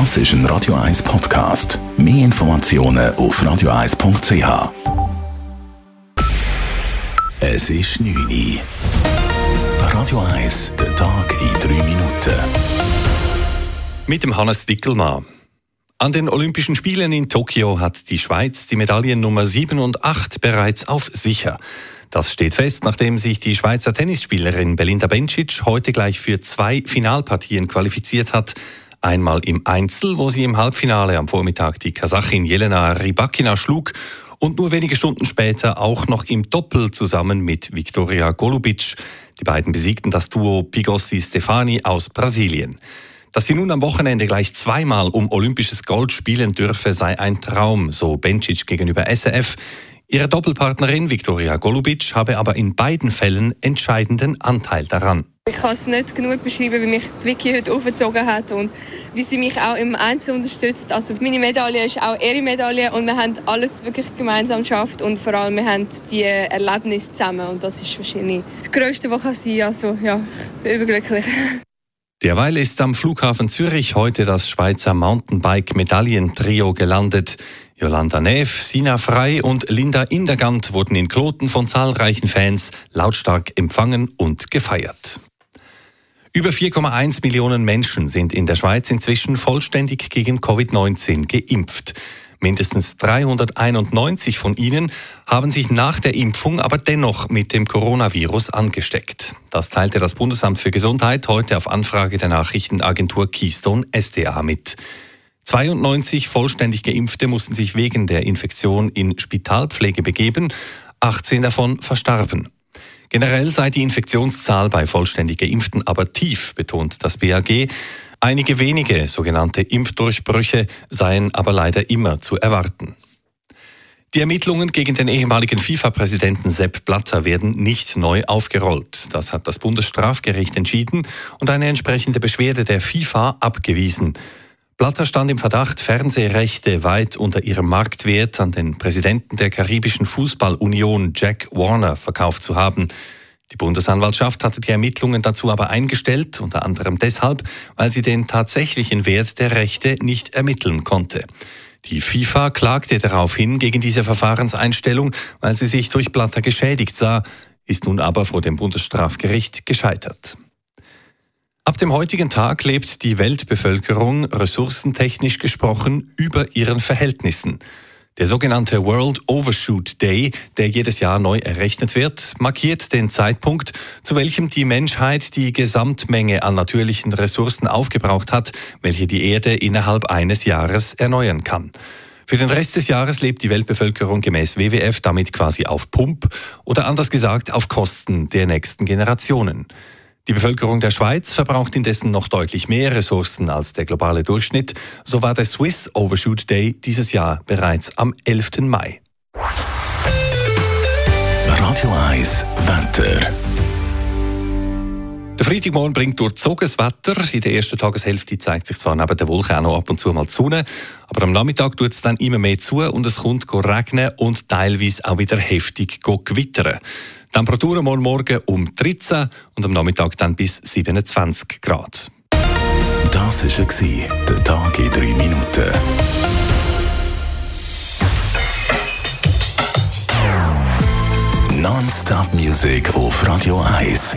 Das ist ein Radio 1 Podcast. Mehr Informationen auf radio1.ch. Es ist 9 Uhr. Radio 1, der Tag in 3 Minuten. Mit dem Hannes Dickelmann. An den Olympischen Spielen in Tokio hat die Schweiz die Medaillen Nummer 7 und 8 bereits auf sicher. Das steht fest, nachdem sich die Schweizer Tennisspielerin Belinda Bencic heute gleich für zwei Finalpartien qualifiziert hat. Einmal im Einzel, wo sie im Halbfinale am Vormittag die Kasachin Jelena Rybakina schlug und nur wenige Stunden später auch noch im Doppel zusammen mit Viktoria Golubic. Die beiden besiegten das Duo Pigossi Stefani aus Brasilien. Dass sie nun am Wochenende gleich zweimal um olympisches Gold spielen dürfe, sei ein Traum, so Bencic gegenüber SRF. Ihre Doppelpartnerin Viktoria Golubic habe aber in beiden Fällen entscheidenden Anteil daran. Ich kann es nicht genug beschreiben, wie mich die Vicky heute aufgezogen hat und wie sie mich auch im Einzel unterstützt. Also meine Medaille ist auch ihre Medaille und wir haben alles wirklich gemeinsam geschafft und vor allem wir haben die Erlebnisse zusammen und das ist wahrscheinlich das Größte, was kann sein. Also ja, ich bin überglücklich. Derweil ist am Flughafen Zürich heute das Schweizer Mountainbike-Medaillentrio gelandet. Jolanda Neff, Sina Frei und Linda Indergant wurden in Kloten von zahlreichen Fans lautstark empfangen und gefeiert. Über 4,1 Millionen Menschen sind in der Schweiz inzwischen vollständig gegen Covid-19 geimpft. Mindestens 391 von ihnen haben sich nach der Impfung aber dennoch mit dem Coronavirus angesteckt. Das teilte das Bundesamt für Gesundheit heute auf Anfrage der Nachrichtenagentur Keystone SDA mit. 92 vollständig Geimpfte mussten sich wegen der Infektion in Spitalpflege begeben, 18 davon verstarben. Generell sei die Infektionszahl bei vollständig Geimpften aber tief, betont das BAG. Einige wenige sogenannte Impfdurchbrüche seien aber leider immer zu erwarten. Die Ermittlungen gegen den ehemaligen FIFA-Präsidenten Sepp Blatter werden nicht neu aufgerollt. Das hat das Bundesstrafgericht entschieden und eine entsprechende Beschwerde der FIFA abgewiesen. Blatter stand im Verdacht, Fernsehrechte weit unter ihrem Marktwert an den Präsidenten der karibischen Fußballunion Jack Warner verkauft zu haben. Die Bundesanwaltschaft hatte die Ermittlungen dazu aber eingestellt, unter anderem deshalb, weil sie den tatsächlichen Wert der Rechte nicht ermitteln konnte. Die FIFA klagte daraufhin gegen diese Verfahrenseinstellung, weil sie sich durch Blatter geschädigt sah, ist nun aber vor dem Bundesstrafgericht gescheitert. Ab dem heutigen Tag lebt die Weltbevölkerung ressourcentechnisch gesprochen über ihren Verhältnissen. Der sogenannte World Overshoot Day, der jedes Jahr neu errechnet wird, markiert den Zeitpunkt, zu welchem die Menschheit die Gesamtmenge an natürlichen Ressourcen aufgebraucht hat, welche die Erde innerhalb eines Jahres erneuern kann. Für den Rest des Jahres lebt die Weltbevölkerung gemäß WWF damit quasi auf Pump oder anders gesagt auf Kosten der nächsten Generationen. Die Bevölkerung der Schweiz verbraucht indessen noch deutlich mehr Ressourcen als der globale Durchschnitt. So war der Swiss Overshoot Day dieses Jahr bereits am 11. Mai. Radio 1 Wetter. Der Freitagmorgen bringt durchzogenes Wetter. In der ersten Tageshälfte zeigt sich zwar neben der Wolke auch noch ab und zu mal die Sonne, aber am Nachmittag tut es dann immer mehr zu und es kommt regnen und teilweise auch wieder heftig gewittern. Temperaturen morgen Morgen um 13 und am Nachmittag dann bis 27 Grad. Das war der Tag in drei Minuten. Non-Stop Music auf Radio 1.